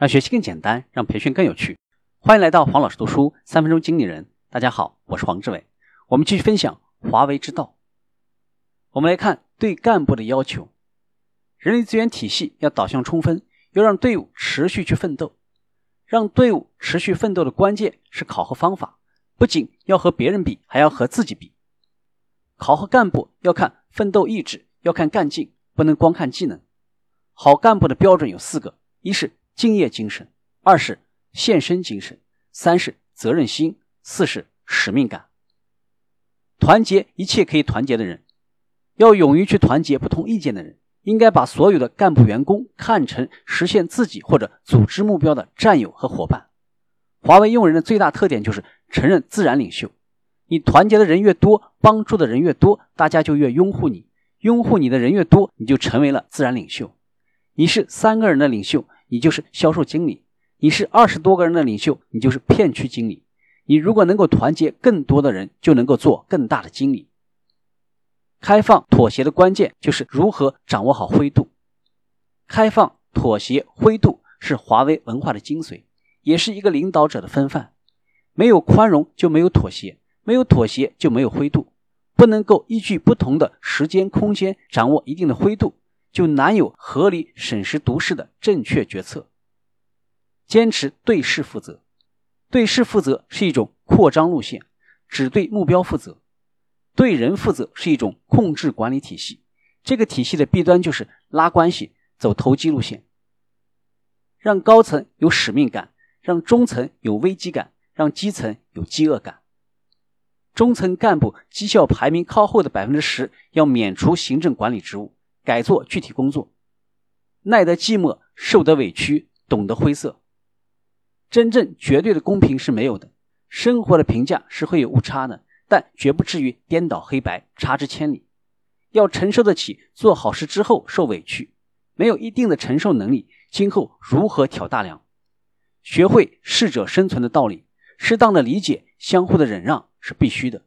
让学习更简单，让培训更有趣。欢迎来到黄老师读书三分钟经理人。大家好，我是黄志伟。我们继续分享华为之道。我们来看对干部的要求：人力资源体系要导向充分，要让队伍持续去奋斗。让队伍持续奋斗的关键是考核方法，不仅要和别人比，还要和自己比。考核干部要看奋斗意志，要看干劲，不能光看技能。好干部的标准有四个：一是敬业精神，二是献身精神，三是责任心，四是使命感。团结一切可以团结的人，要勇于去团结不同意见的人。应该把所有的干部员工看成实现自己或者组织目标的战友和伙伴。华为用人的最大特点就是承认自然领袖。你团结的人越多，帮助的人越多，大家就越拥护你。拥护你的人越多，你就成为了自然领袖。你是三个人的领袖，你就是销售经理；你是二十多个人的领袖，你就是片区经理。你如果能够团结更多的人，就能够做更大的经理。开放妥协的关键就是如何掌握好灰度。开放、妥协、灰度是华为文化的精髓，也是一个领导者的风范。没有宽容就没有妥协，没有妥协就没有灰度。不能够依据不同的时间、空间掌握一定的灰度，就难有合理审时度势的正确决策。坚持对事负责，对事负责是一种扩张路线，只对目标负责。对人负责是一种控制管理体系，这个体系的弊端就是拉关系、走投机路线，让高层有使命感，让中层有危机感，让基层有饥饿感。中层干部绩效排名靠后的百分之十要免除行政管理职务，改做具体工作，耐得寂寞，受得委屈，懂得灰色。真正绝对的公平是没有的，生活的评价是会有误差的。但绝不至于颠倒黑白，差之千里。要承受得起做好事之后受委屈，没有一定的承受能力，今后如何挑大梁？学会适者生存的道理，适当的理解，相互的忍让是必须的。